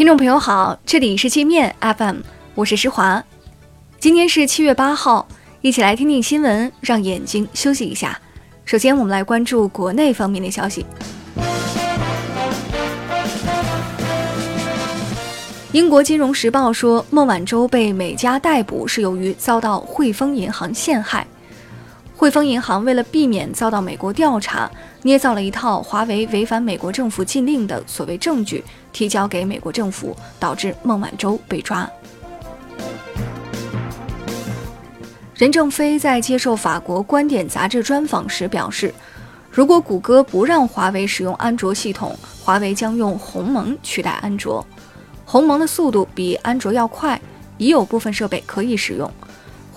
听众朋友好，这里是界面 FM，我是施华。今天是七月八号，一起来听听新闻，让眼睛休息一下。首先，我们来关注国内方面的消息。英国金融时报说，孟晚舟被美加逮捕是由于遭到汇丰银行陷害。汇丰银行为了避免遭到美国调查，捏造了一套华为违反美国政府禁令的所谓证据，提交给美国政府，导致孟晚舟被抓。任正非在接受法国《观点》杂志专访时表示，如果谷歌不让华为使用安卓系统，华为将用鸿蒙取代安卓。鸿蒙的速度比安卓要快，已有部分设备可以使用。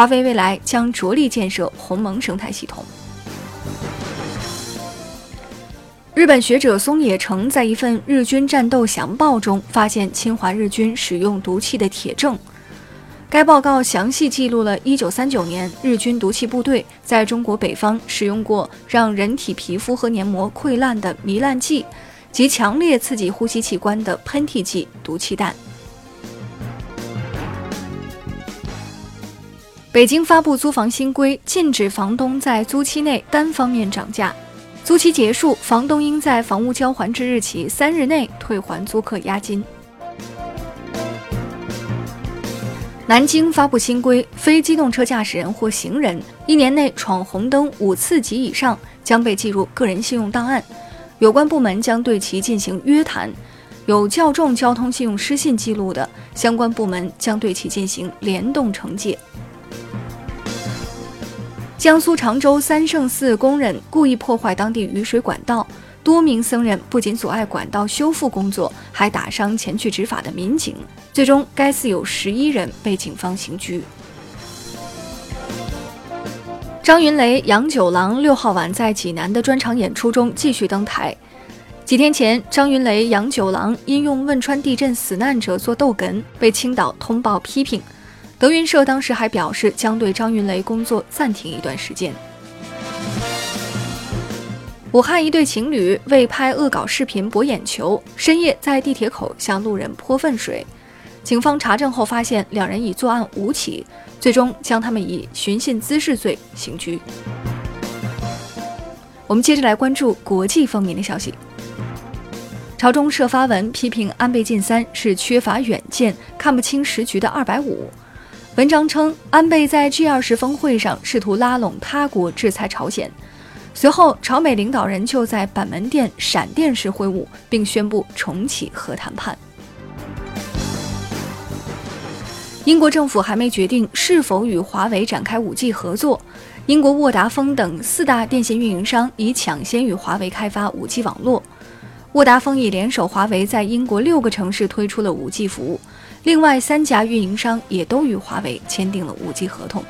华为未来将着力建设鸿蒙生态系统。日本学者松野成在一份日军战斗详报中发现侵华日军使用毒气的铁证。该报告详细记录了1939年日军毒气部队在中国北方使用过让人体皮肤和黏膜溃烂的糜烂剂及强烈刺激呼吸器官的喷嚏剂毒气弹。北京发布租房新规，禁止房东在租期内单方面涨价。租期结束，房东应在房屋交还之日起三日内退还租客押金。南京发布新规，非机动车驾驶人或行人一年内闯红灯五次及以上，将被记入个人信用档案，有关部门将对其进行约谈。有较重交通信用失信记录的，相关部门将对其进行联动惩戒。江苏常州三圣寺工人故意破坏当地雨水管道，多名僧人不仅阻碍管道修复工作，还打伤前去执法的民警。最终，该寺有十一人被警方刑拘。张云雷、杨九郎六号晚在济南的专场演出中继续登台。几天前，张云雷、杨九郎因用汶川地震死难者做逗哏，被青岛通报批评。德云社当时还表示，将对张云雷工作暂停一段时间。武汉一对情侣为拍恶搞视频博眼球，深夜在地铁口向路人泼粪水。警方查证后发现，两人已作案五起，最终将他们以寻衅滋事罪刑拘。我们接着来关注国际方面的消息。朝中社发文批评安倍晋三是缺乏远见、看不清时局的二百五。文章称，安倍在 G 二十峰会上试图拉拢他国制裁朝鲜，随后朝美领导人就在板门店闪电式会晤，并宣布重启核谈判。英国政府还没决定是否与华为展开 5G 合作，英国沃达丰等四大电信运营商已抢先与华为开发 5G 网络。沃达丰已联手华为，在英国六个城市推出了 5G 服务。另外三家运营商也都与华为签订了 5G 合同。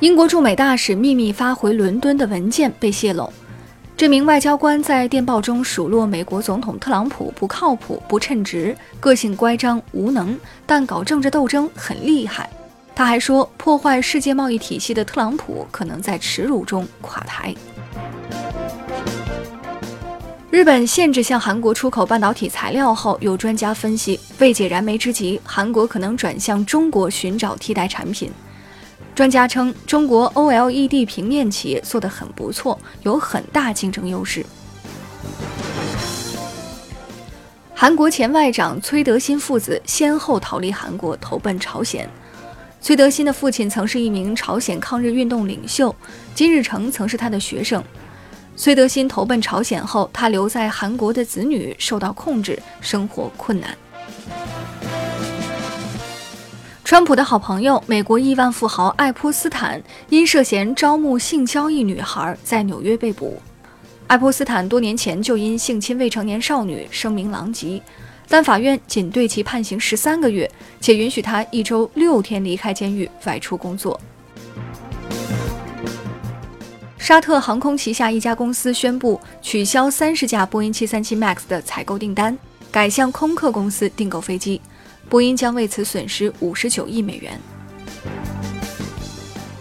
英国驻美大使秘密发回伦敦的文件被泄露，这名外交官在电报中数落美国总统特朗普不靠谱、不称职、个性乖张、无能，但搞政治斗争很厉害。他还说，破坏世界贸易体系的特朗普可能在耻辱中垮台。日本限制向韩国出口半导体材料后，有专家分析，未解燃眉之急，韩国可能转向中国寻找替代产品。专家称，中国 OLED 平面企业做得很不错，有很大竞争优势。韩国前外长崔德新父子先后逃离韩国，投奔朝鲜。崔德新的父亲曾是一名朝鲜抗日运动领袖，金日成曾是他的学生。崔德新投奔朝鲜后，他留在韩国的子女受到控制，生活困难。川普的好朋友、美国亿万富豪爱泼斯坦因涉嫌招募性交易女孩，在纽约被捕。爱泼斯坦多年前就因性侵未成年少女声名狼藉，但法院仅对其判刑十三个月，且允许他一周六天离开监狱外出工作。沙特航空旗下一家公司宣布取消三十架波音737 MAX 的采购订单，改向空客公司订购飞机，波音将为此损失五十九亿美元。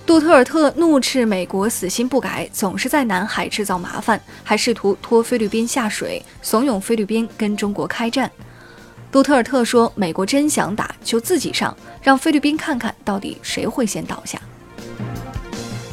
杜特尔特怒斥美国死心不改，总是在南海制造麻烦，还试图拖菲律宾下水，怂恿菲律宾跟中国开战。杜特尔特说：“美国真想打，就自己上，让菲律宾看看到底谁会先倒下。”